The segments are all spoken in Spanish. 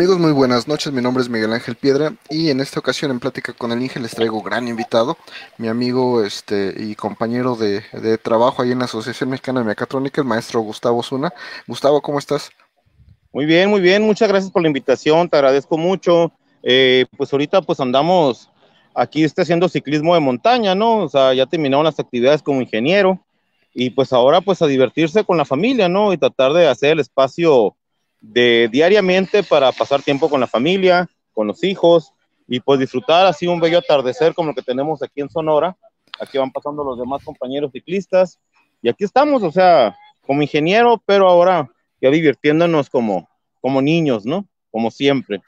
Amigos, muy buenas noches. Mi nombre es Miguel Ángel Piedra y en esta ocasión en Plática con el Inge les traigo gran invitado, mi amigo este y compañero de, trabajo ahí en la Asociación Mexicana de Mecatrónica, el maestro Gustavo Zuna. Gustavo, ¿cómo estás? Muy bien, muy bien. Muchas gracias por la invitación. Te agradezco mucho. Eh, pues ahorita pues andamos aquí está haciendo ciclismo de montaña, ¿no? O sea, ya terminaron las actividades como ingeniero y pues ahora pues a divertirse con la familia, ¿no? Y tratar de hacer el espacio de diariamente para pasar tiempo con la familia, con los hijos y pues disfrutar así un bello atardecer como el que tenemos aquí en Sonora. Aquí van pasando los demás compañeros ciclistas y aquí estamos, o sea, como ingeniero, pero ahora ya divirtiéndonos como, como niños, ¿no? Como siempre.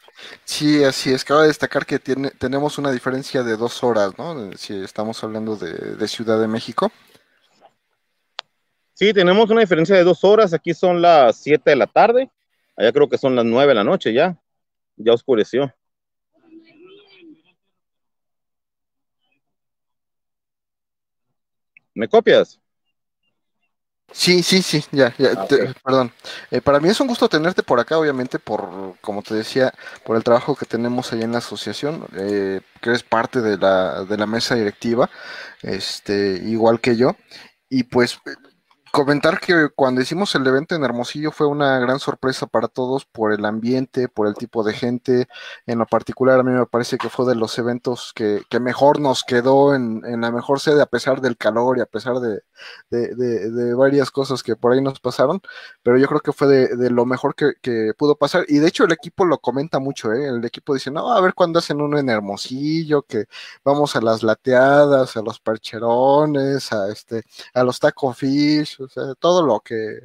Sí, así es. Cabe destacar que tiene, tenemos una diferencia de dos horas, ¿no? Si estamos hablando de, de Ciudad de México. Sí, tenemos una diferencia de dos horas. Aquí son las 7 de la tarde Allá creo que son las nueve de la noche ya. Ya oscureció. ¿Me copias? Sí, sí, sí, ya, ya, ah, perdón. Eh, para mí es un gusto tenerte por acá, obviamente, por, como te decía, por el trabajo que tenemos allá en la asociación, eh, que eres parte de la, de la mesa directiva, este, igual que yo. Y pues Comentar que cuando hicimos el evento en Hermosillo fue una gran sorpresa para todos por el ambiente, por el tipo de gente. En lo particular, a mí me parece que fue de los eventos que, que mejor nos quedó en, en, la mejor sede, a pesar del calor y a pesar de, de, varias cosas que por ahí nos pasaron. Pero yo creo que fue de, lo mejor que, que, pudo pasar. Y de hecho, el equipo lo comenta mucho. ¿eh? El equipo dice: No, a ver cuándo hacen uno en Hermosillo, que vamos a las lateadas, a los percherones, a, este, a los taco fish o sea, todo lo que,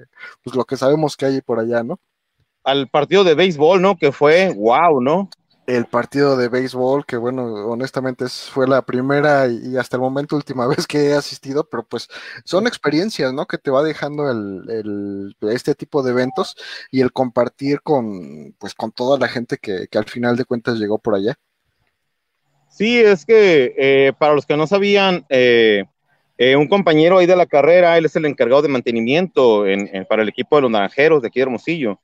pues lo que sabemos que hay por allá, ¿no? Al partido de béisbol, ¿no? Que fue, wow, ¿no? El partido de béisbol, que bueno, honestamente fue la primera y hasta el momento última vez que he asistido, pero pues son experiencias, ¿no? Que te va dejando el, este tipo de eventos y el compartir con, pues, con toda la gente que, que al final de cuentas llegó por allá. Sí, es que eh, para los que no sabían, eh, eh, un compañero ahí de la carrera, él es el encargado de mantenimiento para el equipo de los naranjeros de aquí de Hermosillo.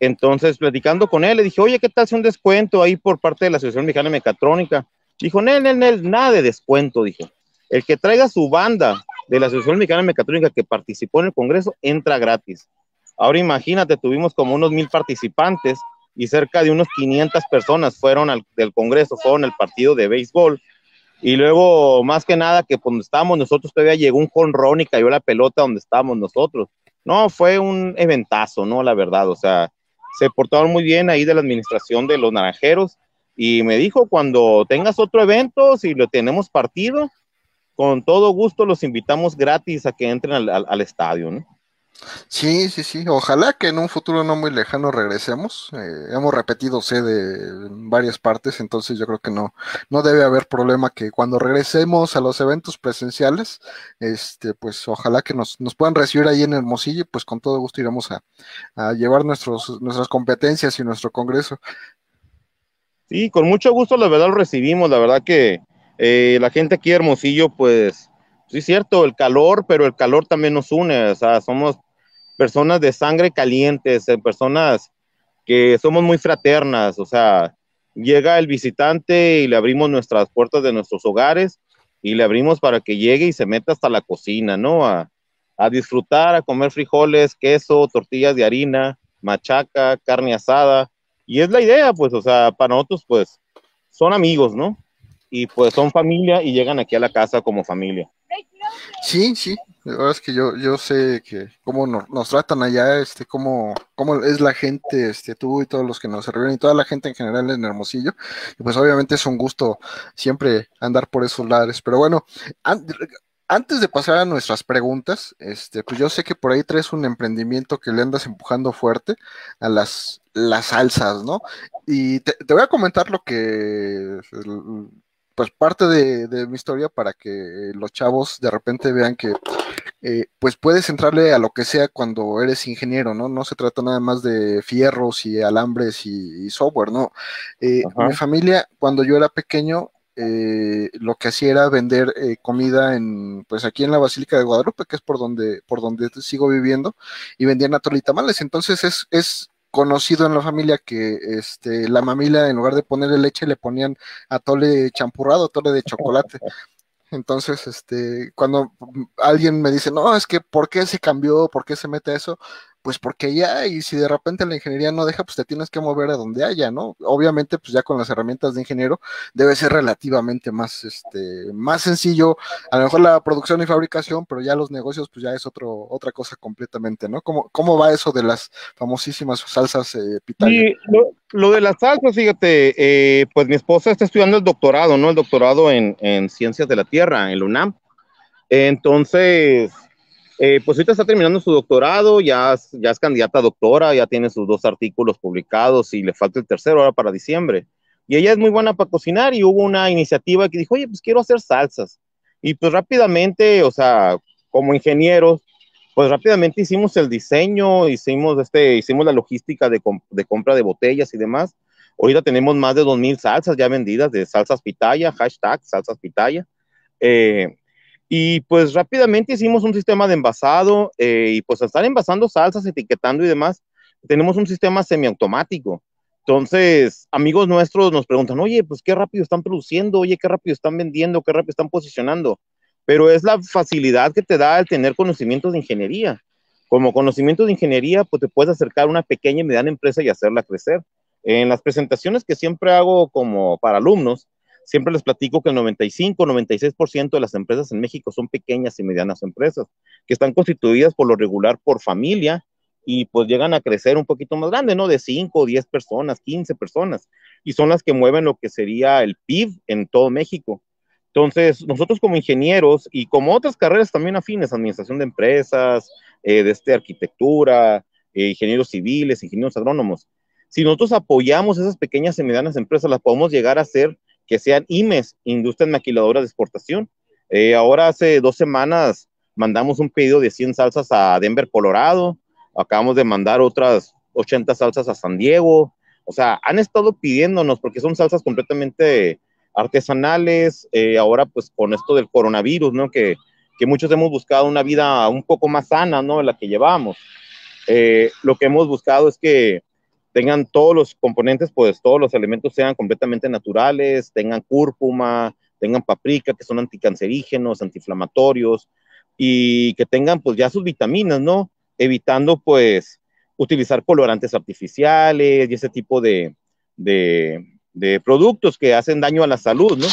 Entonces, platicando con él, le dije, oye, ¿qué tal si un descuento ahí por parte de la Asociación Mexicana de Mecatrónica? Dijo, Nel, Nel, Nel, nada de descuento, dijo. El que traiga su banda de la Asociación Mexicana de Mecatrónica que participó en el Congreso, entra gratis. Ahora imagínate, tuvimos como unos mil participantes y cerca de unos 500 personas fueron al, del Congreso, fueron al partido de béisbol y luego, más que nada, que cuando estábamos nosotros todavía llegó un jonrón y cayó la pelota donde estábamos nosotros. No, fue un eventazo, ¿no? La verdad, o sea, se portaron muy bien ahí de la administración de los naranjeros y me dijo, cuando tengas otro evento, si lo tenemos partido, con todo gusto los invitamos gratis a que entren al, al, estadio, ¿no? Sí, sí, sí. Ojalá que en un futuro no muy lejano regresemos. Eh, hemos repetido sede en varias partes, entonces yo creo que no, no debe haber problema que cuando regresemos a los eventos presenciales, este, pues ojalá que nos, nos puedan recibir ahí en Hermosillo y pues con todo gusto iremos a, a llevar nuestros, nuestras competencias y nuestro congreso. Sí, con mucho gusto, la verdad lo recibimos, la verdad que eh, la gente aquí de Hermosillo, pues, sí cierto, el calor, pero el calor también nos une, o sea, somos personas de sangre calientes, eh, personas que somos muy fraternas, o sea, llega el visitante y le abrimos nuestras puertas de nuestros hogares y le abrimos para que llegue y se meta hasta la cocina, ¿no? A, a disfrutar, a comer frijoles, queso, tortillas de harina, machaca, carne asada. Y es la idea, pues, o sea, para nosotros, pues, son amigos, ¿no? Y pues son familia y llegan aquí a la casa como familia. Sí, sí, la verdad es que yo, yo sé que cómo nos, tratan allá, este, cómo, cómo es la gente, este, tú y todos los que nos sirven y toda la gente en general en Hermosillo. Y pues obviamente es un gusto siempre andar por esos lares. Pero bueno, an antes de pasar a nuestras preguntas, este, pues yo sé que por ahí traes un emprendimiento que le andas empujando fuerte a las, las salsas, ¿no? Y te, te voy a comentar lo que pues parte de, de, mi historia para que los chavos de repente vean que eh, pues puedes entrarle a lo que sea cuando eres ingeniero, ¿no? No se trata nada más de fierros y alambres y, y software, ¿no? Eh, mi familia, cuando yo era pequeño, eh, lo que hacía era vender eh, comida en, pues aquí en la Basílica de Guadalupe, que es por donde, por donde sigo viviendo, y vendían atole y tamales. Entonces es, es conocido en la familia que este, la mamila en lugar de ponerle leche le ponían atole champurrado, atole de chocolate. Entonces, este, cuando alguien me dice, no, es que ¿por qué se cambió? ¿Por qué se mete eso? Pues porque ya, y si de repente la ingeniería no deja, pues te tienes que mover a donde haya, ¿no? Obviamente, pues ya con las herramientas de ingeniero debe ser relativamente más, este, más sencillo, a lo mejor la producción y fabricación, pero ya los negocios, pues ya es otro, otra cosa completamente, ¿no? ¿Cómo, cómo va eso de las famosísimas salsas eh, Sí, lo, de las salsas, fíjate, eh, pues mi esposa está estudiando el doctorado, ¿no? El doctorado en, en Ciencias de la Tierra, en la UNAM. Entonces, eh, pues ahorita está terminando su doctorado, ya, ya es candidata a doctora, ya tiene sus dos artículos publicados y le falta el tercero ahora para diciembre. Y ella es muy buena para cocinar y hubo una iniciativa que dijo, oye, pues quiero hacer salsas. Y pues rápidamente, o sea, como ingenieros, pues rápidamente hicimos el diseño, hicimos, este, hicimos la logística de, de compra de botellas y demás. Ahorita tenemos más de 2.000 salsas ya vendidas de salsas pitaya, hashtag salsas pitaya. Eh, y pues rápidamente hicimos un sistema de envasado eh, y pues estar envasando salsas, etiquetando y demás, tenemos un sistema semiautomático. Entonces, amigos nuestros nos preguntan, oye, pues qué rápido están produciendo, oye, qué rápido están vendiendo, qué rápido están posicionando. Pero es la facilidad que te da el tener conocimientos de ingeniería. Como conocimiento de ingeniería, pues te puedes acercar a una pequeña y mediana empresa y hacerla crecer. En las presentaciones que siempre hago como para alumnos, Siempre les platico que el 95, 96% de las empresas en México son pequeñas y medianas empresas, que están constituidas por lo regular por familia y pues llegan a crecer un poquito más grande, ¿no? De 5, 10 personas, 15 personas, y son las que mueven lo que sería el PIB en todo México. Entonces, nosotros como ingenieros y como otras carreras también afines, administración de empresas, eh, de este, arquitectura, eh, ingenieros civiles, ingenieros agrónomos, si nosotros apoyamos esas pequeñas y medianas empresas, las podemos llegar a hacer que sean IMES, Industrias Maquiladoras de Exportación. Eh, ahora hace dos semanas mandamos un pedido de 100 salsas a Denver, Colorado. Acabamos de mandar otras 80 salsas a San Diego. O sea, han estado pidiéndonos porque son salsas completamente artesanales. Eh, ahora, pues con esto del coronavirus, ¿no? Que, que, muchos hemos buscado una vida un poco más sana, ¿no? La que llevamos. Eh, lo que hemos buscado es que tengan todos los componentes, pues todos los elementos sean completamente naturales, tengan cúrcuma, tengan paprika, que son anticancerígenos, antiinflamatorios, y que tengan pues ya sus vitaminas, ¿no? Evitando pues utilizar colorantes artificiales y ese tipo de, de, productos que hacen daño a la salud, ¿no?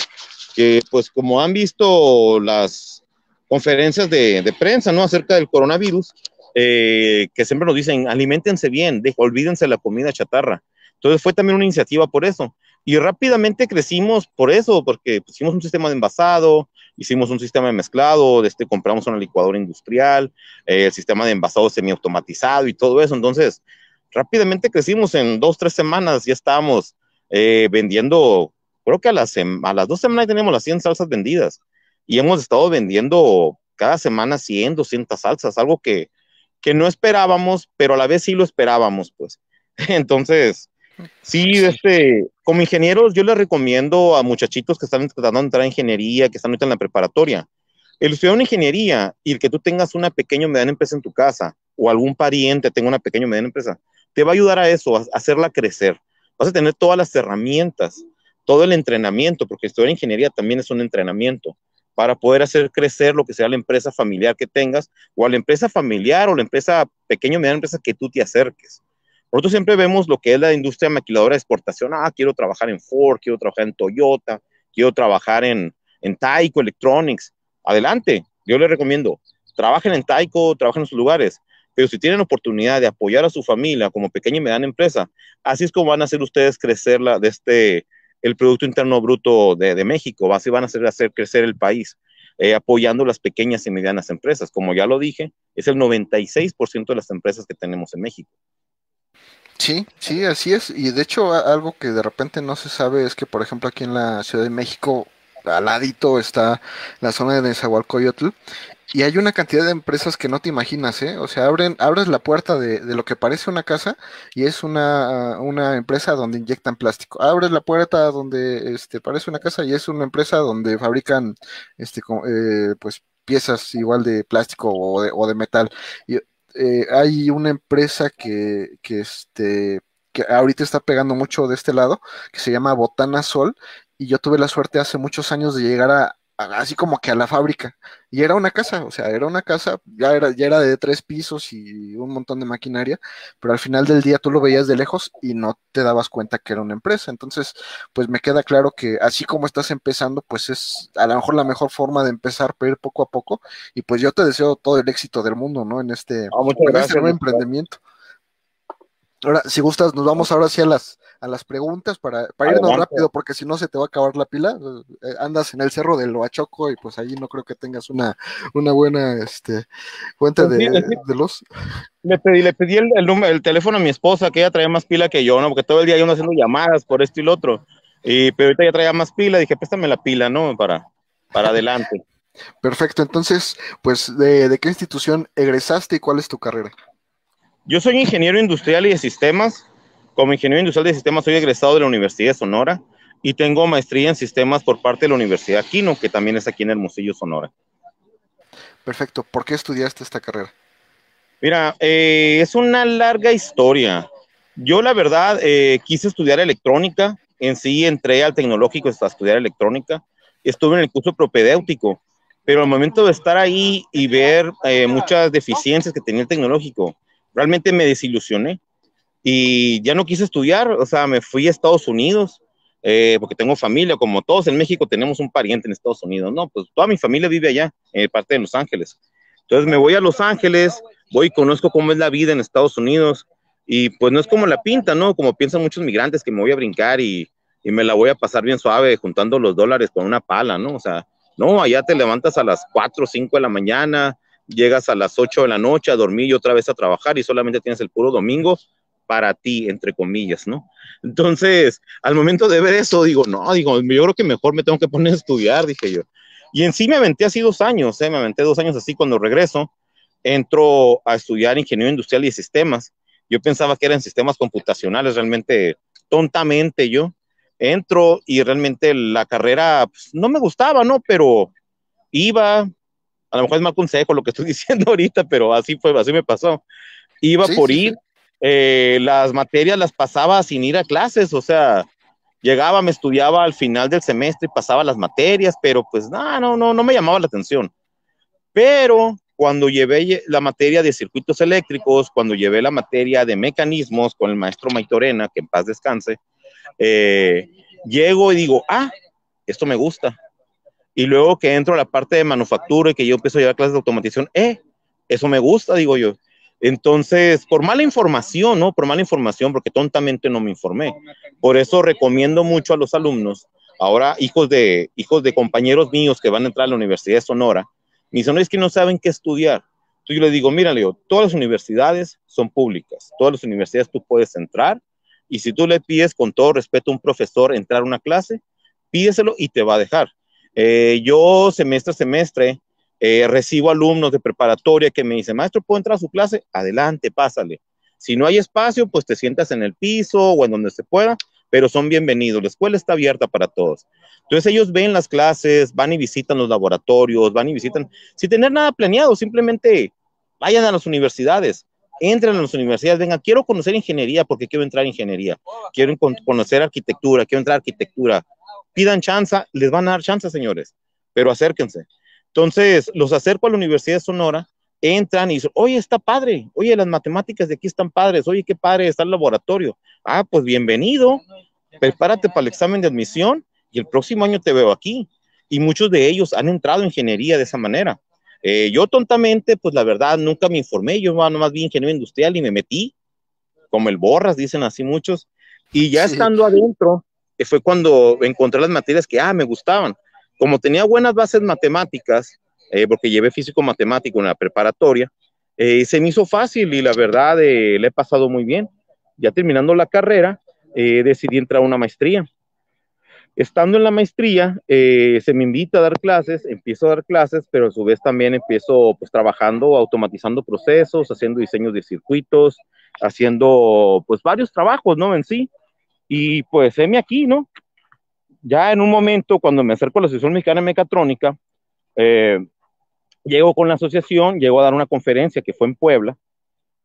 Que pues como han visto las conferencias de, de prensa, ¿no? Acerca del coronavirus, eh, que siempre nos dicen, alimentense bien, de, olvídense la comida chatarra. Entonces fue también una iniciativa por eso. Y rápidamente crecimos por eso, porque hicimos un sistema de envasado, hicimos un sistema de mezclado, este, compramos una licuadora industrial, eh, el sistema de envasado semiautomatizado y todo eso. Entonces, rápidamente crecimos en dos, tres semanas, ya estábamos eh, vendiendo, creo que a las, a las dos semanas tenemos las 100 salsas vendidas y hemos estado vendiendo cada semana 100, 200 salsas, algo que que no esperábamos, pero a la vez sí lo esperábamos, pues. Entonces, sí, este, como ingenieros, yo les recomiendo a muchachitos que están tratando de entrar a ingeniería, que están ahorita en la preparatoria, el estudiar una ingeniería y el que tú tengas una pequeña o mediana empresa en tu casa, o algún pariente tenga una pequeña o mediana empresa, te va a ayudar a eso, a hacerla crecer. Vas a tener todas las herramientas, todo el entrenamiento, porque estudiar ingeniería también es un entrenamiento para poder hacer crecer lo que sea la empresa familiar que tengas o a la empresa familiar o la empresa pequeña o mediana empresa que tú te acerques. Nosotros siempre vemos lo que es la industria maquiladora de exportación. Ah, quiero trabajar en Ford, quiero trabajar en Toyota, quiero trabajar en, en Taiko Electronics. Adelante, yo les recomiendo, trabajen en Taiko, trabajen en sus lugares, pero si tienen oportunidad de apoyar a su familia como pequeña y mediana empresa, así es como van a hacer ustedes crecer la, de este, el Producto Interno Bruto de, México, así van a hacer, hacer crecer el país, eh, apoyando las pequeñas y medianas empresas. Como ya lo dije, es el 96% de las empresas que tenemos en México. Sí, sí, así es. Y de hecho, algo que de repente no se sabe es que, por ejemplo, aquí en la Ciudad de México, al ladito está la zona de Nezahualcóyotl y hay una cantidad de empresas que no te imaginas, ¿eh? O sea, abren, abres la puerta de, de lo que parece una casa y es una, una, empresa donde inyectan plástico. Abres la puerta donde este, parece una casa y es una empresa donde fabrican este, eh, pues piezas igual de plástico o de, metal. Y eh, hay una empresa que, que, este, que ahorita está pegando mucho de este lado, que se llama Botana Sol, y yo tuve la suerte hace muchos años de llegar a, así como que a la fábrica. Y era una casa, o sea, era una casa, ya era, ya era de tres pisos y un montón de maquinaria, pero al final del día tú lo veías de lejos y no te dabas cuenta que era una empresa. Entonces, pues me queda claro que así como estás empezando, pues es a lo mejor la mejor forma de empezar, pero ir poco a poco. Y pues yo te deseo todo el éxito del mundo, ¿no? En este, Ah, este nuevo emprendimiento. Ahora, si gustas, nos vamos ahora sí a las, a las preguntas para, para irnos Adelante. rápido, porque si no se te va a acabar la pila. Eh, andas en el cerro del Loachoco y pues allí no creo que tengas una, una buena este, fuente Pues de, sí, de luz. Le pedí, le pedí el, el, número- el teléfono a mi esposa, que ella traía más pila que yo, ¿no? Porque todo el día yo ando haciendo llamadas por esto y lo otro. Y, pero ahorita ya traía más pila, dije, préstame la pila, ¿no? Para, para adelante. Perfecto, entonces, pues, ¿de, de qué institución egresaste y cuál es tu carrera? Yo soy ingeniero industrial y de sistemas. Como ingeniero industrial de sistemas soy egresado de la Universidad de Sonora y tengo maestría en sistemas por parte de la Universidad Quino, que también es aquí en Hermosillo, Sonora. Perfecto, ¿por qué estudiaste esta carrera? Mira, eh, es una larga historia. Yo la verdad eh, quise estudiar electrónica, en sí entré al tecnológico a estudiar electrónica, estuve en el curso propedéutico, pero al momento de estar ahí y ver eh, muchas deficiencias que tenía el tecnológico, realmente me desilusioné y ya no quise estudiar, o sea, me fui a Estados Unidos, eh, porque tengo familia, como todos en México tenemos un pariente en Estados Unidos, ¿no? Pues toda mi familia vive allá, en parte de Los Ángeles. Entonces me voy a Los Ángeles, voy y conozco cómo es la vida en Estados Unidos y pues no es como la pinta, ¿no? Como piensan muchos migrantes que me voy a brincar y, y me la voy a pasar bien suave juntando los dólares con una pala, ¿no? O sea, no, allá te levantas a las 4 o 5 de la mañana, llegas a las 8 de la noche a dormir y otra vez a trabajar y solamente tienes el puro domingo para ti, entre comillas, ¿no? Entonces, al momento de ver eso, digo, no, digo, yo creo que mejor me tengo que poner a estudiar, dije yo. Y en sí me aventé así dos años, ¿eh? me aventé dos años así cuando regreso, entro a estudiar ingeniería industrial y sistemas. Yo pensaba que eran sistemas computacionales, realmente tontamente yo. Entro y realmente la carrera pues, no me gustaba, ¿no? Pero iba, a lo mejor es mal consejo lo que estoy diciendo ahorita, pero así fue, así me pasó. Iba Sí, por sí, ir, eh, las materias las pasaba sin ir a clases, o sea, llegaba, me estudiaba al final del semestre y pasaba las materias, pero pues no, no, no, me llamaba la atención. Pero cuando llevé la materia de circuitos eléctricos, cuando llevé la materia de mecanismos con el maestro Maitorena, que en paz descanse, eh, llego y digo, ah, esto me gusta. Y luego que entro a la parte de manufactura y que yo empiezo a llevar clases de automatización, eh, eso me gusta, digo yo. Entonces, por mala información, ¿no? Por mala información, porque tontamente no me informé. Por eso recomiendo mucho a los alumnos, ahora hijos de, hijos de compañeros míos que van a entrar a la Universidad de Sonora, me dicen, es que no saben qué estudiar. Entonces yo les digo, mira, Leo, todas las universidades son públicas, todas las universidades tú puedes entrar y si tú le pides con todo respeto a un profesor entrar a una clase, pídeselo y te va a dejar. Eh, yo semestre a semestre eh, recibo alumnos de preparatoria que me dicen, maestro, ¿puedo entrar a su clase? Adelante, pásale. Si no hay espacio, pues te sientas en el piso o en donde se pueda, pero son bienvenidos. La escuela está abierta para todos. Entonces ellos ven las clases, van y visitan los laboratorios, van y visitan, sin tener nada planeado, simplemente vayan a las universidades, entren a las universidades, vengan, quiero conocer ingeniería porque quiero entrar a ingeniería, quiero con conocer arquitectura, quiero entrar a arquitectura. Pidan chance, les van a dar chance, señores, pero acérquense. Entonces, los acerco a la Universidad de Sonora, entran y dicen, oye, está padre, oye, las matemáticas de aquí están padres, oye, qué padre está el laboratorio. Ah, pues bienvenido, prepárate para el examen de admisión y el próximo año te veo aquí. Y muchos de ellos han entrado en ingeniería de esa manera. Eh, yo tontamente, pues la verdad, nunca me informé, yo nomás vi ingeniería industrial y me metí, como el borras, dicen así muchos. Y ya Sí. estando adentro, eh, fue cuando encontré las materias que, ah, me gustaban. Como tenía buenas bases matemáticas, eh, porque llevé físico matemático en la preparatoria, eh, se me hizo fácil y la verdad eh, le he pasado muy bien. Ya terminando la carrera, eh, decidí entrar a una maestría. Estando en la maestría, se me invita a dar clases, empiezo a dar clases, pero a su vez también empiezo pues trabajando, automatizando procesos, haciendo diseños de circuitos, haciendo pues varios trabajos, ¿no? En sí. Y pues heme aquí, ¿no? Ya en un momento, cuando me acerco a la Asociación Mexicana de Mecatrónica, eh, llego con la asociación, llego a dar una conferencia que fue en Puebla,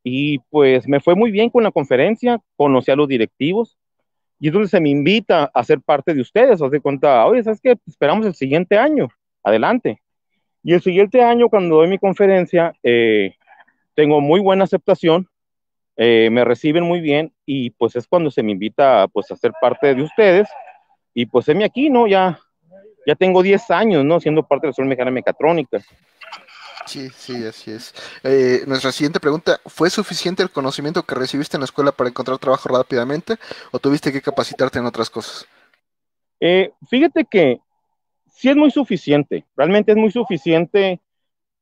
y pues me fue muy bien con la conferencia, conocí a los directivos y entonces se me invita a ser parte de ustedes, os de cuenta, oye, ¿sabes qué? Esperamos el siguiente año, adelante. Y el siguiente año, cuando doy mi conferencia, eh, tengo muy buena aceptación, eh, me reciben muy bien y pues es cuando se me invita pues a ser parte de ustedes y pues heme aquí, ¿no? Ya, ya tengo 10 años, ¿no? Siendo parte de la Escuela Mexicana Mecatrónica. Sí, sí, así es. Eh, nuestra siguiente pregunta, ¿fue suficiente el conocimiento que recibiste en la escuela para encontrar trabajo rápidamente o tuviste que capacitarte en otras cosas? Eh, fíjate que sí es muy suficiente, realmente es muy suficiente.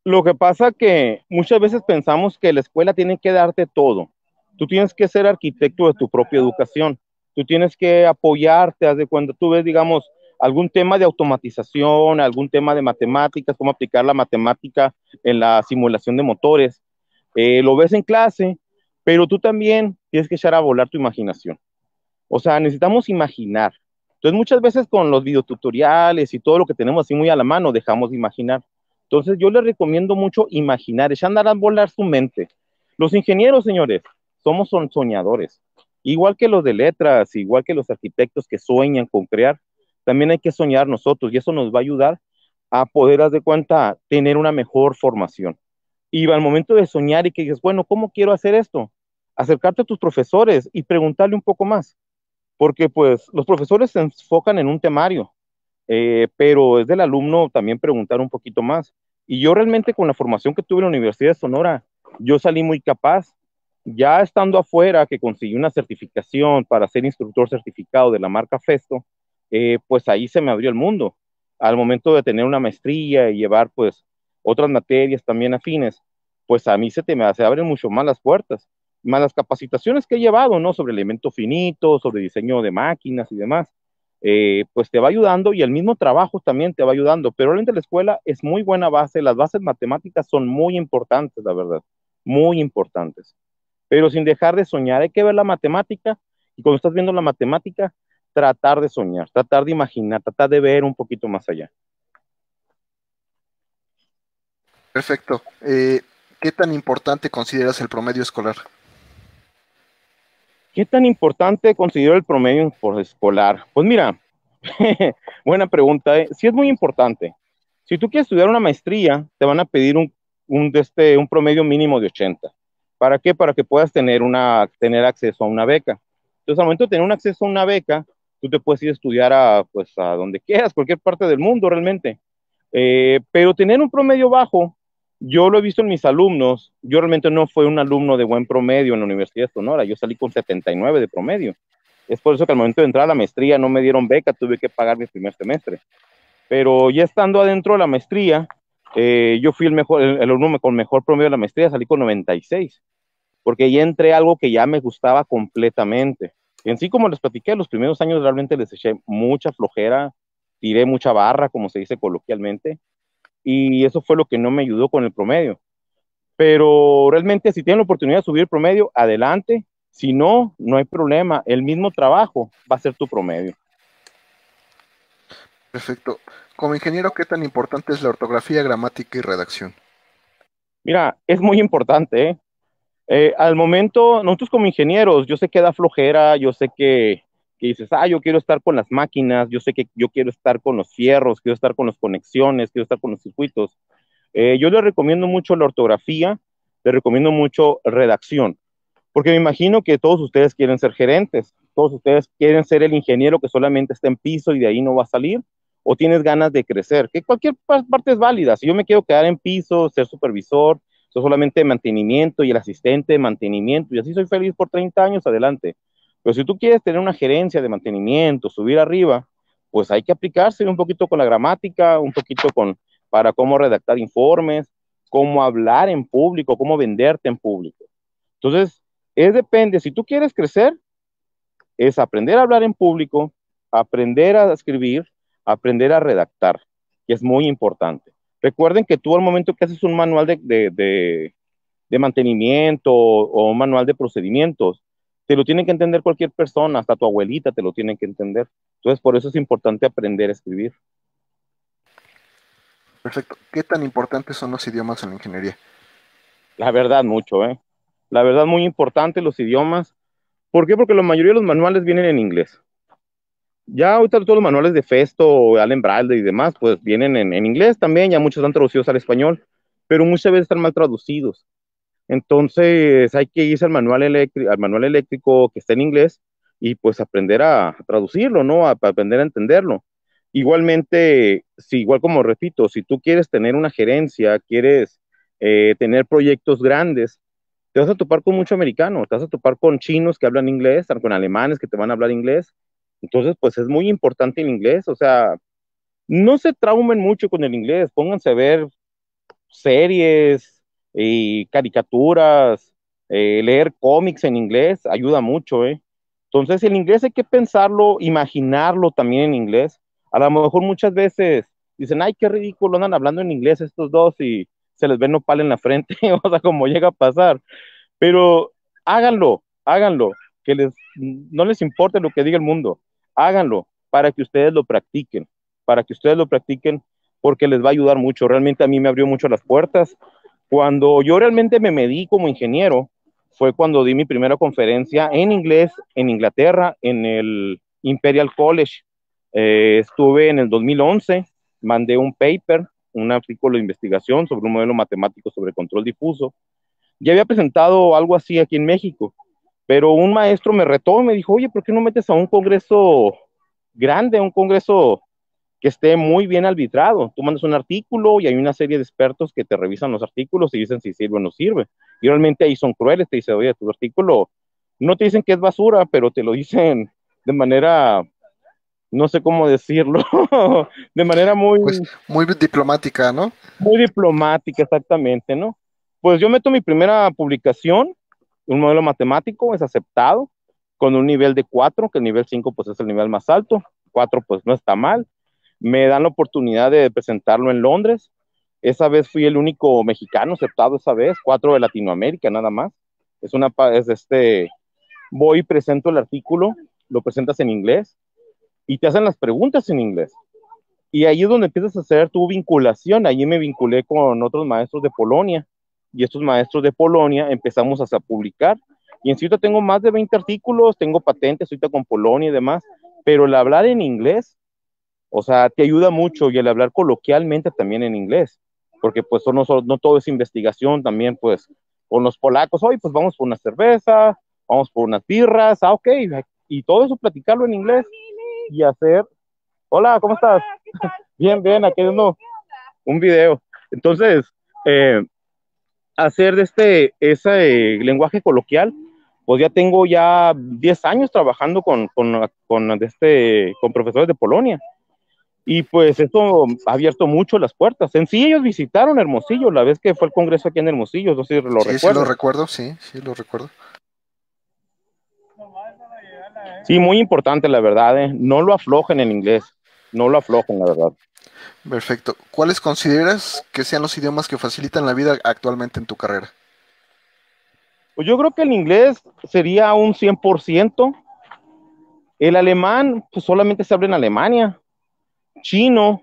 Lo que pasa que muchas veces pensamos que la escuela tiene que darte todo. Tú tienes que ser arquitecto de tu propia educación. Tú tienes que apoyarte, haz de cuando tú ves, digamos, algún tema de automatización, algún tema de matemáticas, cómo aplicar la matemática en la simulación de motores. Eh, lo ves en clase, pero tú también tienes que echar a volar tu imaginación. O sea, necesitamos imaginar. Entonces, muchas veces con los videotutoriales y todo lo que tenemos así muy a la mano, dejamos de imaginar. Entonces, yo les recomiendo mucho imaginar, echar a volar su mente. Los ingenieros, señores, somos soñadores. Igual que los de letras, igual que los arquitectos que sueñan con crear, también hay que soñar nosotros y eso nos va a ayudar a poder, haz de cuenta, tener una mejor formación. Y al momento de soñar y que dices, bueno, ¿cómo quiero hacer esto? Acercarte a tus profesores y preguntarle un poco más, porque pues los profesores se enfocan en un temario, eh, pero es del alumno también preguntar un poquito más. Y yo realmente con la formación que tuve en la Universidad de Sonora, yo salí muy capaz. Ya estando afuera, que conseguí una certificación para ser instructor certificado de la marca Festo, eh, pues ahí se me abrió el mundo. Al momento de tener una maestría y llevar pues otras materias también afines, pues a mí se, te, se abren mucho más las puertas, más las capacitaciones que he llevado, ¿no? Sobre elemento finito, sobre diseño de máquinas y demás, eh, pues te va ayudando y el mismo trabajo también te va ayudando, pero realmente la escuela es muy buena base, las bases matemáticas son muy importantes, la verdad, muy importantes, pero sin dejar de soñar, hay que ver la matemática y cuando estás viendo la matemática, tratar de soñar, tratar de imaginar, tratar de ver un poquito más allá. Perfecto. Eh, ¿Qué tan importante consideras el promedio escolar? ¿Qué tan importante considero el promedio escolar? Pues mira, buena pregunta. ¿eh? Sí es muy importante. Si tú quieres estudiar una maestría, te van a pedir un, un, este, un promedio mínimo de 80. ¿Para qué? Para que puedas tener, una, tener acceso a una beca. Entonces, al momento de tener un acceso a una beca, tú te puedes ir a estudiar a, pues, a donde quieras, cualquier parte del mundo realmente. Eh, pero tener un promedio bajo, yo lo he visto en mis alumnos, yo realmente no fui un alumno de buen promedio en la Universidad de Sonora, yo salí con 79 de promedio. Es por eso que al momento de entrar a la maestría no me dieron beca, tuve que pagar mi primer semestre. Pero ya estando adentro de la maestría, eh, yo fui el mejor, el, alumno con mejor promedio de la maestría, salí con 96, porque ya entré algo que ya me gustaba completamente. En sí, como les platiqué, los primeros años realmente les eché mucha flojera, tiré mucha barra, como se dice coloquialmente, y eso fue lo que no me ayudó con el promedio. Pero realmente si tienen la oportunidad de subir el promedio, adelante. Si no, no hay problema. El mismo trabajo va a ser tu promedio. Perfecto. Como ingeniero, ¿qué tan importante es la ortografía, gramática y redacción? Mira, es muy importante. ¿eh? Eh, al momento, nosotros como ingenieros, yo sé que da flojera, yo sé que, que, dices, ah, yo quiero estar con las máquinas, yo sé que yo quiero estar con los fierros, quiero estar con las conexiones, quiero estar con los circuitos. Eh, yo le recomiendo mucho la ortografía, le recomiendo mucho redacción, porque me imagino que todos ustedes quieren ser gerentes, todos ustedes quieren ser el ingeniero que solamente está en piso y de ahí no va a salir, o tienes ganas de crecer, que cualquier parte es válida. Si yo me quiero quedar en piso, ser supervisor, soy solamente mantenimiento y el asistente de mantenimiento, y así soy feliz por 30 años, adelante. Pero si tú quieres tener una gerencia de mantenimiento, subir arriba, pues hay que aplicarse un poquito con la gramática, un poquito con para cómo redactar informes, cómo hablar en público, cómo venderte en público. Entonces, es depende, si tú quieres crecer, es aprender a hablar en público, aprender a escribir, aprender a redactar, que es muy importante. Recuerden que tú al momento que haces un manual de, de, de, mantenimiento o un manual de procedimientos, te lo tiene que entender cualquier persona, hasta tu abuelita te lo tiene que entender. Entonces, por eso es importante aprender a escribir. Perfecto. ¿Qué tan importantes son los idiomas en la ingeniería? La verdad, mucho, ¿eh? La verdad, muy importante los idiomas. ¿Por qué? Porque la mayoría de los manuales vienen en inglés. Ya ahorita todos los manuales de Festo, Allen Bradley y demás, pues vienen en, en inglés también, ya muchos están traducidos al español, pero muchas veces están mal traducidos. Entonces hay que irse al manual, al manual eléctrico que está en inglés y pues aprender a, traducirlo, ¿no? A, aprender a entenderlo. Igualmente, si igual como repito, si tú quieres tener una gerencia, quieres eh, tener proyectos grandes, te vas a topar con mucho americano, te vas a topar con chinos que hablan inglés, con alemanes que te van a hablar inglés. Entonces, pues es muy importante el inglés, o sea, no se traumen mucho con el inglés, pónganse a ver series y caricaturas, eh, leer cómics en inglés, ayuda mucho, ¿eh? Entonces, el inglés hay que pensarlo, imaginarlo también en inglés. A lo mejor muchas veces dicen, ay, qué ridículo, andan hablando en inglés estos dos y se les ve nopal en la frente, o sea, como llega a pasar. Pero háganlo, háganlo, que les, no les importe lo que diga el mundo, háganlo para que ustedes lo practiquen, para que ustedes lo practiquen porque les va a ayudar mucho. Realmente a mí me abrió mucho las puertas. Cuando yo realmente me medí como ingeniero, fue cuando di mi primera conferencia en inglés en Inglaterra, en el Imperial College. Eh, estuve en el 2011, mandé un paper, un artículo de investigación sobre un modelo matemático sobre control difuso. Ya había presentado algo así aquí en México, pero un maestro me retó y me dijo, oye, ¿por qué no metes a un congreso grande, un congreso que esté muy bien arbitrado? Tú mandas un artículo y hay una serie de expertos que te revisan los artículos y dicen si sirve o no sirve. Y realmente ahí son crueles, te dicen, oye, tu artículo, no te dicen que es basura, pero te lo dicen de manera, no sé cómo decirlo, de manera muy... Pues muy diplomática, ¿no? Muy diplomática, exactamente, ¿no? Pues yo meto mi primera publicación un modelo matemático es aceptado con un nivel de 4, que el nivel 5 pues es el nivel más alto, 4 pues no está mal. Me dan la oportunidad de presentarlo en Londres. Esa vez fui el único mexicano aceptado esa vez, 4 de Latinoamérica nada más. Es una es este voy presento el artículo, lo presentas en inglés y te hacen las preguntas en inglés. Y ahí es donde empiezas a hacer tu vinculación. Allí me vinculé con otros maestros de Polonia y estos maestros de Polonia empezamos a publicar. Y en cierto tengo más de 20 artículos, tengo patentes ahorita con Polonia y demás, pero el hablar en inglés, o sea, te ayuda mucho y el hablar coloquialmente también en inglés, porque pues no, no todo es investigación, también pues con los polacos, hoy pues vamos por una cerveza, vamos por unas birras, ah, ok, y todo eso platicarlo en inglés y hacer, hola, ¿cómo estás? bien, bien, aquí viendo un video. Entonces, eh, hacer este, ese lenguaje coloquial, pues ya tengo ya 10 años trabajando con, con, con, este, con profesores de Polonia. Y pues esto ha abierto mucho las puertas. En sí ellos visitaron Hermosillo la vez que fue el congreso aquí en Hermosillo, no sé lo sí, Sí, lo recuerdo, sí, sí, lo recuerdo. Sí, muy importante la verdad, ¿eh? no lo aflojen en inglés, no lo aflojen la verdad. Perfecto. ¿Cuáles consideras que sean los idiomas que facilitan la vida actualmente en tu carrera? Pues yo creo que el inglés sería un 100%. El alemán, pues solamente se habla en Alemania. Chino,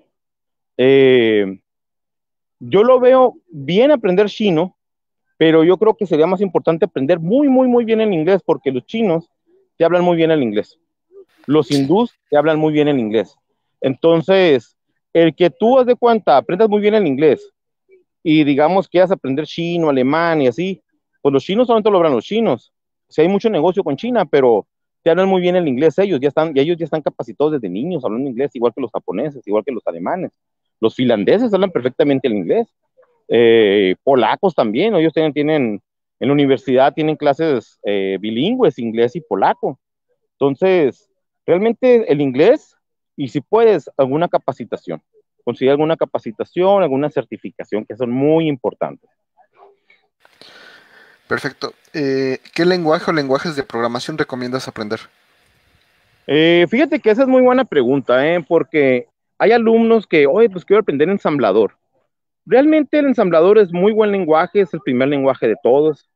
eh, yo lo veo bien aprender chino, pero yo creo que sería más importante aprender muy, muy, muy bien el inglés, porque los chinos te hablan muy bien el inglés. Los hindús te hablan muy bien el inglés. Entonces, el que tú haz de cuenta, aprendas muy bien el inglés y digamos que quieras aprender chino, alemán y así, pues los chinos solamente lo hablan los chinos. Si hay mucho negocio con China, pero te hablan muy bien el inglés ellos, ya están, ellos ya están capacitados desde niños hablando inglés, igual que los japoneses, igual que los alemanes. Los finlandeses hablan perfectamente el inglés. Eh, polacos también, ellos tienen, tienen, en la universidad tienen clases eh, bilingües, inglés y polaco. Entonces, realmente el inglés y si puedes, alguna capacitación. Consigue alguna capacitación, alguna certificación, que son muy importantes. Perfecto. Eh, ¿Qué lenguaje o lenguajes de programación recomiendas aprender? Eh, fíjate que esa es muy buena pregunta, ¿eh? porque hay alumnos que, oye, pues quiero aprender ensamblador. Realmente el ensamblador es muy buen lenguaje, es el primer lenguaje de todos,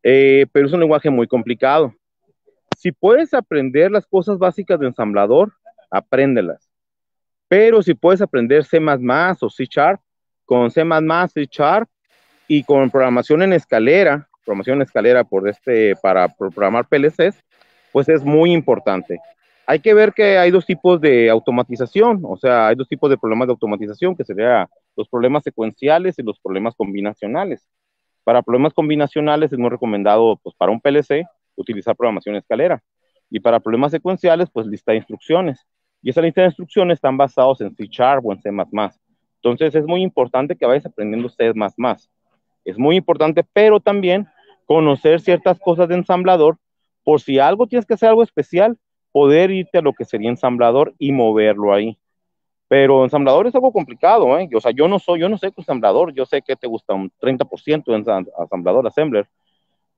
pero es un lenguaje muy complicado. Si puedes aprender las cosas básicas de ensamblador, apréndelas. Pero si puedes aprender C o C Sharp, con C, C Sharp y con programación en escalera, programación en escalera por este, para programar PLCs, pues es muy importante. Hay que ver que hay dos tipos de automatización, o sea, hay dos tipos de problemas de automatización, que serían los problemas secuenciales y los problemas combinacionales. Para problemas combinacionales es muy recomendado, pues para un PLC, utilizar programación escalera. Y para problemas secuenciales, pues lista de instrucciones. Y esa lista de instrucciones están basados en C Sharp o en C++. Entonces es muy importante que vayas aprendiendo C++. Es muy importante, pero también conocer ciertas cosas de ensamblador por si algo tienes que hacer algo especial, poder irte a lo que sería ensamblador y moverlo ahí. Pero ensamblador es algo complicado, ¿eh? O sea, yo no soy, yo no sé ensamblador, yo sé que te gusta un 30% de ensamblador, assembler,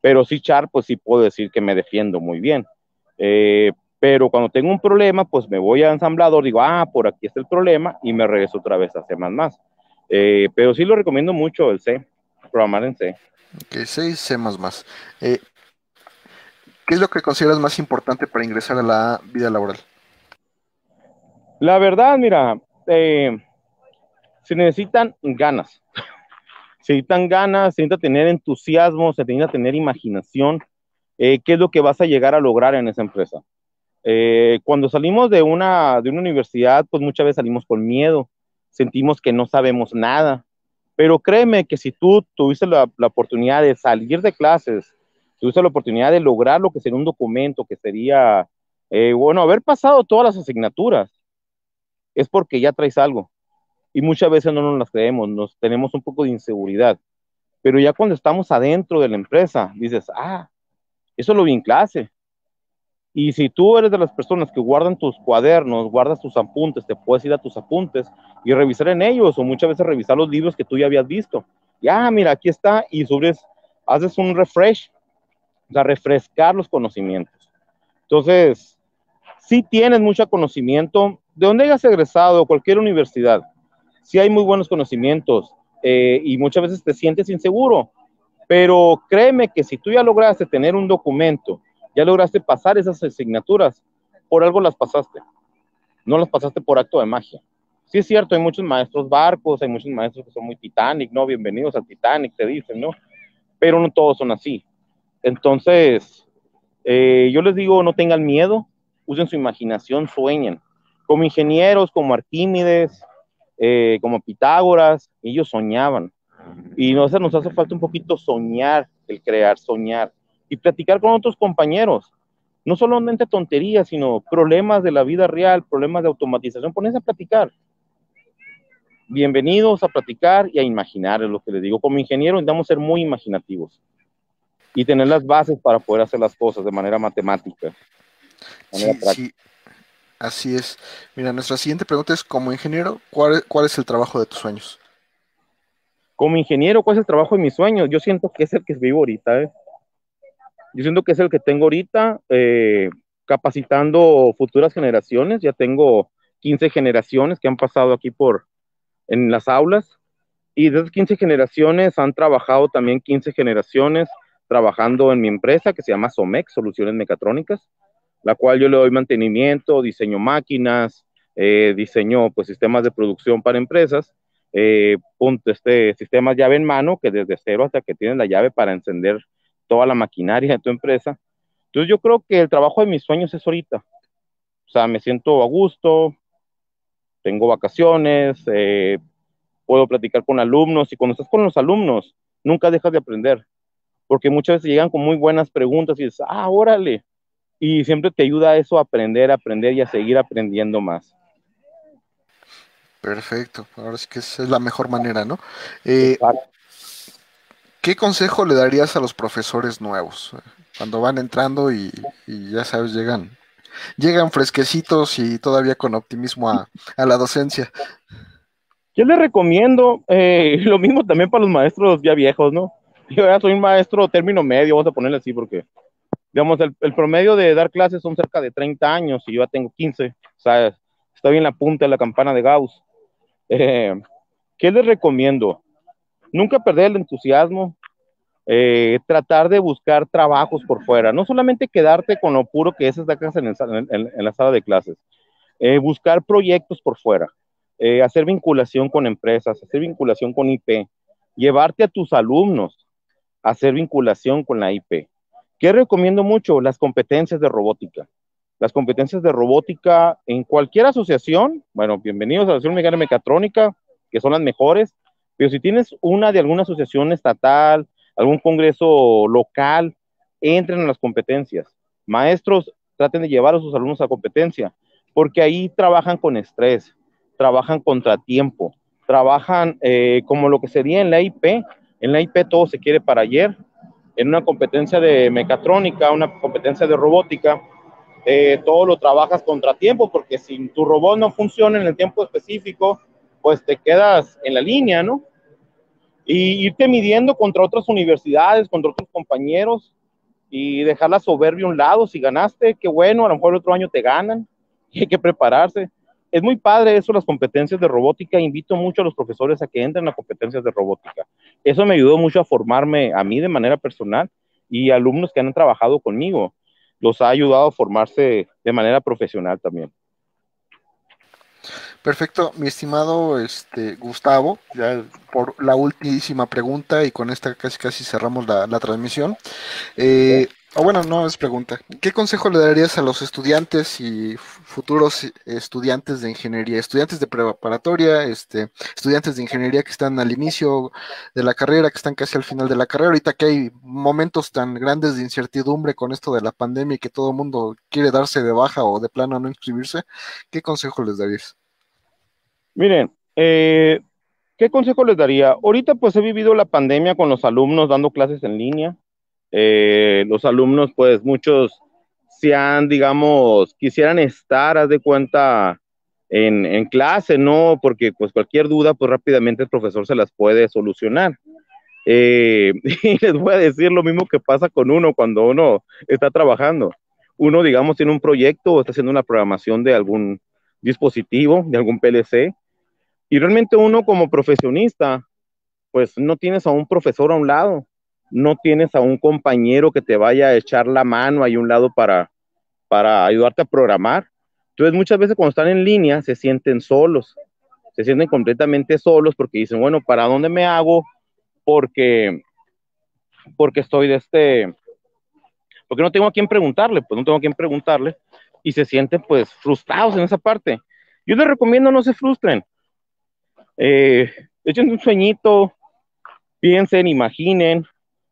pero sí Char, pues sí puedo decir que me defiendo muy bien. Eh, pero cuando tengo un problema, pues me voy a ensamblador, digo, ah, por aquí está el problema, y me regreso otra vez a C++. Eh, pero sí lo recomiendo mucho el C, programar en C. Ok, C y C++. Eh, ¿Qué es lo que consideras más importante para ingresar a la vida laboral? La verdad, mira, eh, se necesitan ganas. Se necesitan ganas, se necesita tener entusiasmo, se necesita tener imaginación. Eh, ¿Qué es lo que vas a llegar a lograr en esa empresa? Eh, cuando salimos de una, de una universidad, pues muchas veces salimos con miedo, sentimos que no sabemos nada. Pero créeme que si tú tuviste la, la oportunidad de salir de clases, tuviste la oportunidad de lograr lo que sería un documento, que sería, eh, bueno, haber pasado todas las asignaturas, es porque ya traes algo. Y muchas veces no nos las creemos, nos tenemos un poco de inseguridad. Pero ya cuando estamos adentro de la empresa, dices, ah, eso lo vi en clase. Y si tú eres de las personas que guardan tus cuadernos, guardas tus apuntes, te puedes ir a tus apuntes y revisar en ellos, o muchas veces revisar los libros que tú ya habías visto. Ya, mira, aquí está, y subes, haces un refresh o sea, refrescar los conocimientos. Entonces, si tienes mucho conocimiento, de donde hayas egresado, cualquier universidad, si hay muy buenos conocimientos eh, y muchas veces te sientes inseguro, pero créeme que si tú ya lograste tener un documento, ya lograste pasar esas asignaturas, por algo las pasaste. No las pasaste por acto de magia. Sí es cierto, hay muchos maestros barcos, hay muchos maestros que son muy Titanic, ¿no? Bienvenidos al Titanic, te dicen, ¿no? Pero no todos son así. Entonces, eh, yo les digo, no tengan miedo, usen su imaginación, sueñen. Como ingenieros, como Arquímedes, eh, como Pitágoras, ellos soñaban. Y no, nos hace falta un poquito soñar, el crear, soñar. Y platicar con otros compañeros. No solamente tonterías, sino problemas de la vida real, problemas de automatización. Ponerse a platicar. Bienvenidos a platicar y a imaginar, es lo que les digo. Como ingeniero, necesitamos ser muy imaginativos y tener las bases para poder hacer las cosas de manera matemática. sí, sí, así es. Mira, nuestra siguiente pregunta es, como ingeniero, ¿cuál, es el trabajo de tus sueños? Como ingeniero, ¿cuál es el trabajo de mis sueños? Yo siento que es el que vivo ahorita. ¿eh? Yo siento que es el que tengo ahorita, eh, capacitando futuras generaciones. Ya tengo 15 generaciones que han pasado aquí por en las aulas. Y de esas 15 generaciones han trabajado también 15 generaciones trabajando en mi empresa que se llama Somex, Soluciones Mecatrónicas, la cual yo le doy mantenimiento, diseño máquinas, eh, diseño pues, sistemas de producción para empresas, eh, punto, este, sistemas llave en mano, que desde cero hasta que tienes la llave para encender toda la maquinaria de tu empresa. Entonces yo creo que el trabajo de mis sueños es ahorita. O sea, me siento a gusto, tengo vacaciones, eh, puedo platicar con alumnos y cuando estás con los alumnos, nunca dejas de aprender porque muchas veces llegan con muy buenas preguntas y dices, ah, órale, y siempre te ayuda eso a aprender, a aprender y a seguir aprendiendo más. Perfecto, ahora sí que esa es la mejor manera, ¿no? Eh, ¿Qué consejo le darías a los profesores nuevos cuando van entrando y, ya sabes, llegan, llegan fresquecitos y todavía con optimismo a, la docencia? Yo les recomiendo eh, lo mismo también para los maestros ya viejos, ¿no? yo ya soy un maestro término medio, vamos a ponerle así, porque, digamos, el, promedio de dar clases son cerca de 30 años y yo ya tengo 15, o sea, estoy en la punta de la campana de Gauss. Eh, ¿Qué les recomiendo? Nunca perder el entusiasmo, eh, tratar de buscar trabajos por fuera, no solamente quedarte con lo puro que es esta casa en, la sala de clases, eh, buscar proyectos por fuera, hacer vinculación con empresas, hacer vinculación con IP, llevarte a tus alumnos, hacer vinculación con la IP. ¿Qué recomiendo mucho? Las competencias de robótica. Las competencias de robótica en cualquier asociación, bueno, bienvenidos a la Asociación Mexicana Mecatrónica, que son las mejores, pero si tienes una de alguna asociación estatal, algún congreso local, entren en las competencias. Maestros, traten de llevar a sus alumnos a competencia, porque ahí trabajan con estrés, trabajan contratiempo, trabajan eh, como lo que sería en la IP. En la IP todo se quiere para ayer. En una competencia de mecatrónica, una competencia de robótica, eh, todo lo trabajas contratiempo, porque si tu robot no funciona en el tiempo específico, pues te quedas en la línea, ¿no? Y irte midiendo contra otras universidades, contra otros compañeros y dejar la soberbia a un lado. Si ganaste, qué bueno, a lo mejor el otro año te ganan y hay que prepararse. Es muy padre eso, las competencias de robótica. Invito mucho a los profesores a que entren a competencias de robótica. Eso me ayudó mucho a formarme a mí de manera personal y alumnos que han trabajado conmigo. Los ha ayudado a formarse de manera profesional también. Perfecto, mi estimado este, Gustavo, ya por la última pregunta y con esta casi casi cerramos la, transmisión. Eh, o bueno, no es pregunta. ¿Qué consejo le darías a los estudiantes y futuros estudiantes de ingeniería, estudiantes de preparatoria, este, estudiantes de ingeniería que están al inicio de la carrera, que están casi al final de la carrera, ahorita que hay momentos tan grandes de incertidumbre con esto de la pandemia y que todo el mundo quiere darse de baja o de plano no inscribirse, ¿qué consejo les darías? Miren, eh, ¿qué consejo les daría? Ahorita pues he vivido la pandemia con los alumnos dando clases en línea. Eh, los alumnos pues muchos se han, digamos, quisieran estar, haz de cuenta, en, clase, ¿no? Porque pues cualquier duda pues rápidamente el profesor se las puede solucionar. Eh, y les voy a decir lo mismo que pasa con uno cuando uno está trabajando. Uno, digamos, tiene un proyecto o está haciendo una programación de algún dispositivo, de algún PLC, y realmente uno como profesionista, pues no tienes a un profesor a un lado, no tienes a un compañero que te vaya a echar la mano ahí a un lado para, para ayudarte a programar. Entonces muchas veces cuando están en línea se sienten solos, se sienten completamente solos porque dicen, bueno, ¿para dónde me hago? Porque, porque estoy de este, porque no tengo a quién preguntarle, pues no tengo a quién preguntarle y se sienten pues frustrados en esa parte. Yo les recomiendo no se frustren, eh, echen un sueñito, piensen, imaginen,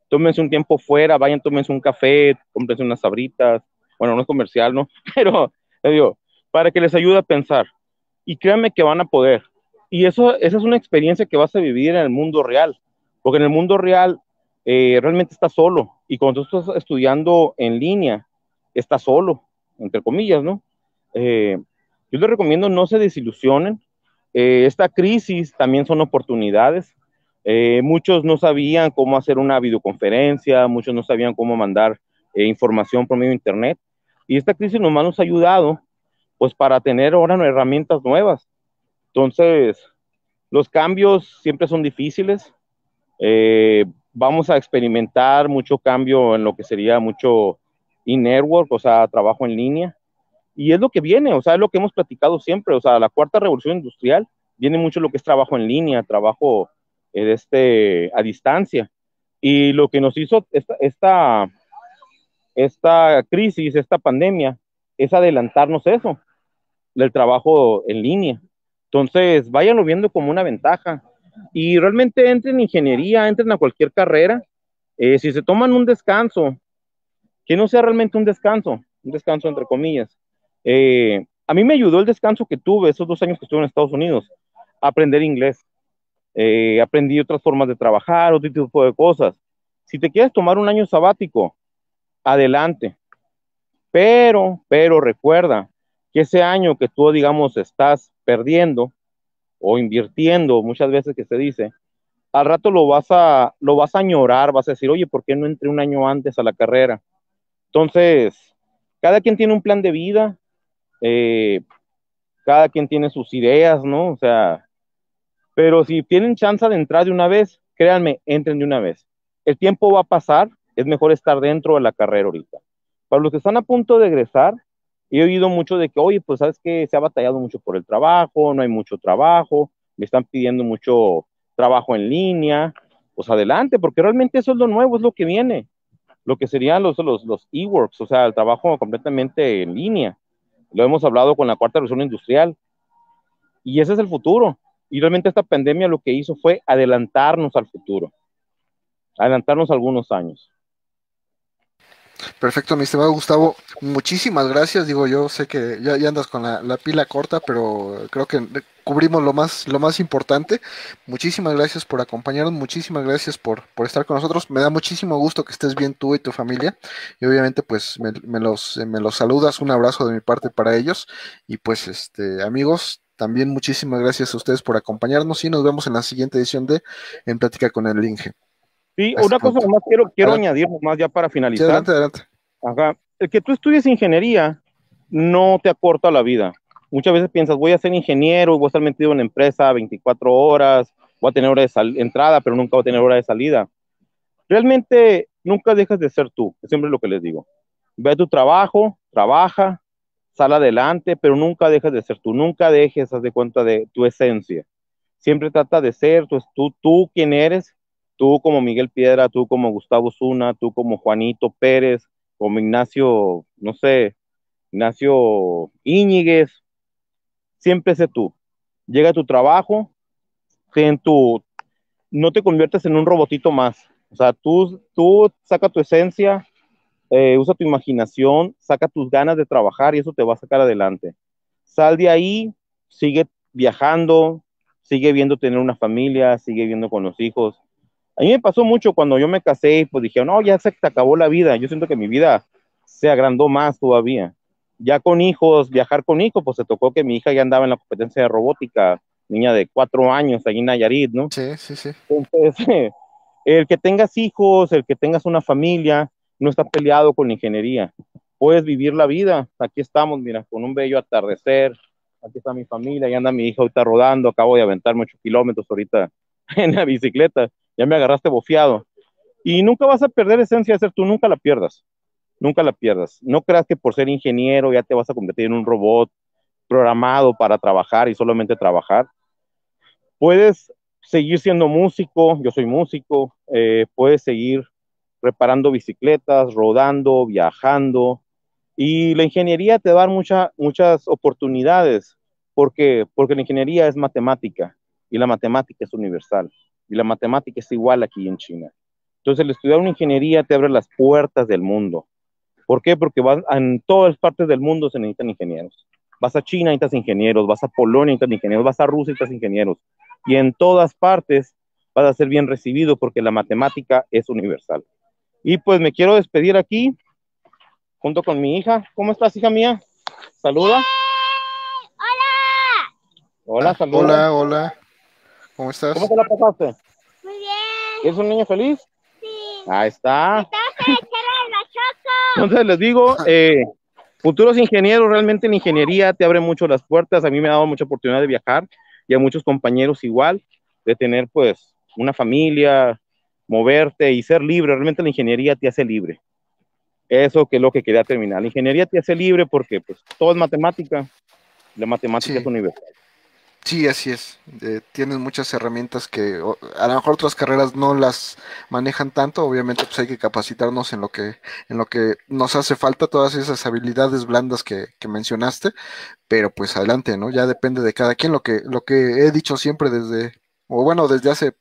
tómense un tiempo fuera, vayan, tómense un café, cómprense unas sabritas, bueno, no es comercial, ¿no? Pero, digo, para que les ayude a pensar. Y créanme que van a poder. Y eso, esa es una experiencia que vas a vivir en el mundo real, porque en el mundo real eh, realmente estás solo. Y cuando tú estás estudiando en línea, estás solo, entre comillas, ¿no? Eh, yo les recomiendo no se desilusionen, eh, esta crisis también son oportunidades. Eh, muchos no sabían cómo hacer una videoconferencia, muchos no sabían cómo mandar eh, información por medio de Internet. Y esta crisis nos ha ayudado pues para tener ahora herramientas nuevas. Entonces, los cambios siempre son difíciles. vamos a experimentar mucho cambio en lo que sería mucho e-network, o sea, trabajo en línea. Y es lo que viene, o sea, es lo que hemos platicado siempre, o sea, la cuarta revolución industrial viene mucho lo que es trabajo en línea, trabajo eh, este, a distancia. Y lo que nos hizo esta, esta, esta crisis, esta pandemia, es adelantarnos eso, del trabajo en línea. Entonces, váyanlo viendo como una ventaja. Y realmente entren en ingeniería, entren a cualquier carrera. Eh, si se toman un descanso, que no sea realmente un descanso, un descanso entre comillas, eh, a mí me ayudó el descanso que tuve esos dos años que estuve en Estados Unidos, aprender inglés. Eh, aprendí otras formas de trabajar, otro tipo de cosas. Si te quieres tomar un año sabático, adelante. Pero, pero recuerda que ese año que tú, digamos, estás perdiendo o invirtiendo, muchas veces que se dice, al rato lo vas a, lo vas a añorar, vas a decir, oye, ¿por qué no entré un año antes a la carrera? Entonces, cada quien tiene un plan de vida, eh, cada quien tiene sus ideas, ¿no? O sea, pero si tienen chance de entrar de una vez, créanme, entren de una vez. El tiempo va a pasar, es mejor estar dentro de la carrera ahorita. Para los que están a punto de egresar, he oído mucho de que, oye, pues sabes que se ha batallado mucho por el trabajo, no hay mucho trabajo, me están pidiendo mucho trabajo en línea. pues adelante, porque realmente eso es lo nuevo, es lo que viene, lo que serían los, los, los e-works, o sea, el trabajo completamente en línea. Lo hemos hablado con la cuarta revolución industrial. Y ese es el futuro. Y realmente esta pandemia lo que hizo fue adelantarnos al futuro, adelantarnos algunos años. Perfecto, mi estimado Gustavo. Muchísimas gracias. Digo, yo sé que ya, andas con la, pila corta, pero creo que cubrimos lo más, lo más importante. Muchísimas gracias por acompañarnos, muchísimas gracias por, por estar con nosotros. Me da muchísimo gusto que estés bien tú y tu familia. Y obviamente, pues me, los, me los saludas. Un abrazo de mi parte para ellos. Y pues, este, amigos, también muchísimas gracias a ustedes por acompañarnos y nos vemos en la siguiente edición de En Plática con el Inge. Sí, una cosa más quiero, quiero añadir más ya para finalizar. adelante, adelante. Ajá. El que tú estudies ingeniería no te acorta la vida. Muchas veces piensas, voy a ser ingeniero, voy a estar metido en la empresa 24 horas, voy a tener hora de entrada, pero nunca voy a tener hora de salida. Realmente nunca dejas de ser tú, es siempre lo que les digo. Ve a tu trabajo, trabaja, sal adelante, pero nunca dejas de ser tú, nunca dejes, haz de cuenta de tu esencia. Siempre trata de ser tú, tú, tú quien eres tú como Miguel Piedra, tú como Gustavo Zuna, tú como Juanito Pérez, como Ignacio, no sé, Ignacio Íñiguez, siempre sé tú. Llega a tu trabajo, en tu, no te conviertes en un robotito más. O sea, tú, tú saca tu esencia, eh, usa tu imaginación, saca tus ganas de trabajar y eso te va a sacar adelante. Sal de ahí, sigue viajando, sigue viendo tener una familia, sigue viendo con los hijos, a mí me pasó mucho cuando yo me casé pues dije, no, ya se te acabó la vida. Yo siento que mi vida se agrandó más todavía. Ya con hijos, viajar con hijos, pues se tocó que mi hija ya andaba en la competencia de robótica, niña de cuatro años, allí en Nayarit, ¿no? Sí, sí, sí. Entonces, el que tengas hijos, el que tengas una familia, no está peleado con la ingeniería. Puedes vivir la vida. Aquí estamos, mira, con un bello atardecer. Aquí está mi familia, y anda mi hija ahorita rodando. Acabo de aventar muchos kilómetros ahorita en la bicicleta ya me agarraste bofiado. Y nunca vas a perder esencia de ser tú, nunca la pierdas, nunca la pierdas. No creas que por ser ingeniero ya te vas a convertir en un robot programado para trabajar y solamente trabajar. Puedes seguir siendo músico, yo soy músico, eh, puedes seguir reparando bicicletas, rodando, viajando. Y la ingeniería te da mucha, muchas oportunidades. porque Porque la ingeniería es matemática y la matemática es universal y la matemática es igual aquí en China. Entonces, el estudiar una ingeniería te abre las puertas del mundo. ¿Por qué? Porque vas, en todas partes del mundo se necesitan ingenieros. Vas a China, necesitas ingenieros, vas a Polonia, necesitas ingenieros, vas a Rusia, necesitas ingenieros. Y en todas partes vas a ser bien recibido porque la matemática es universal. Y pues me quiero despedir aquí junto con mi hija. ¿Cómo estás, hija mía? Saluda. Hola. Hola, saluda. Hola, hola. ¿Cómo estás? ¿Cómo te la pasaste? Muy bien. ¿Es un niño feliz? Sí. Ahí está. la Entonces les digo, eh, futuros ingenieros, realmente en ingeniería te abre mucho las puertas. A mí me ha dado mucha oportunidad de viajar y a muchos compañeros igual, de tener pues una familia, moverte y ser libre. Realmente la ingeniería te hace libre. Eso que es lo que quería terminar. La ingeniería te hace libre porque pues todo es matemática. La matemática es universal. Sí, así es. Eh, tienes muchas herramientas que a lo mejor otras carreras no las manejan tanto. Obviamente, pues hay que capacitarnos en lo que, en lo que nos hace falta, todas esas habilidades blandas que, que mencionaste. Pero pues adelante, ¿no? Ya depende de cada quien. Lo que, lo que he dicho siempre desde, o bueno, desde hace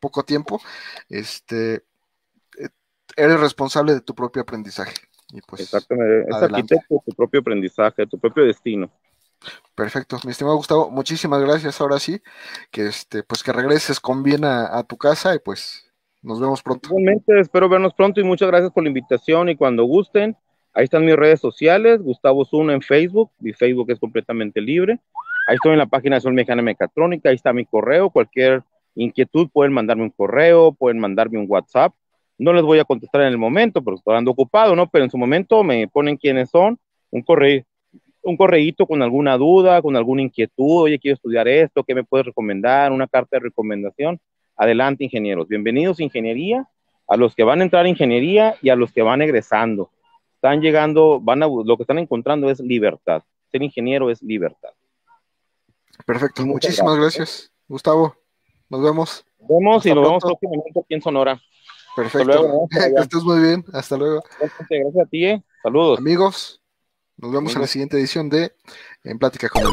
poco tiempo, este, eh, eres responsable de tu propio aprendizaje. Y pues, Exactamente, es arquitecto de tu propio aprendizaje, de tu propio destino. Perfecto, mi estimado Gustavo, muchísimas gracias. Ahora sí, que este, pues que regreses con bien a, tu casa y pues nos vemos pronto. Igualmente, espero vernos pronto y muchas gracias por la invitación y cuando gusten, ahí están mis redes sociales, Gustavo Zuna en Facebook, mi Facebook es completamente libre. Ahí estoy en la página de Sol Mexicana Mecatrónica, ahí está mi correo, cualquier inquietud pueden mandarme un correo, pueden mandarme un WhatsApp. No les voy a contestar en el momento porque estoy ando ocupado, ¿no? Pero en su momento me ponen quiénes son, un correo, un correíto con alguna duda, con alguna inquietud, oye, quiero estudiar esto, ¿qué me puedes recomendar? Una carta de recomendación. Adelante, ingenieros. Bienvenidos, a ingeniería, a los que van a entrar a ingeniería y a los que van egresando. Están llegando, van a, lo que están encontrando es libertad. Ser ingeniero es libertad. Perfecto, muchísimas gracias. Gustavo. Nos vemos. Nos vemos y nos pronto. vemos próximamente aquí en Sonora. Perfecto. Hasta luego, que estés muy bien. Hasta luego. Gracias, gracias a ti. Eh. Saludos. Amigos. Nos vemos en la siguiente edición de En Pláticas con el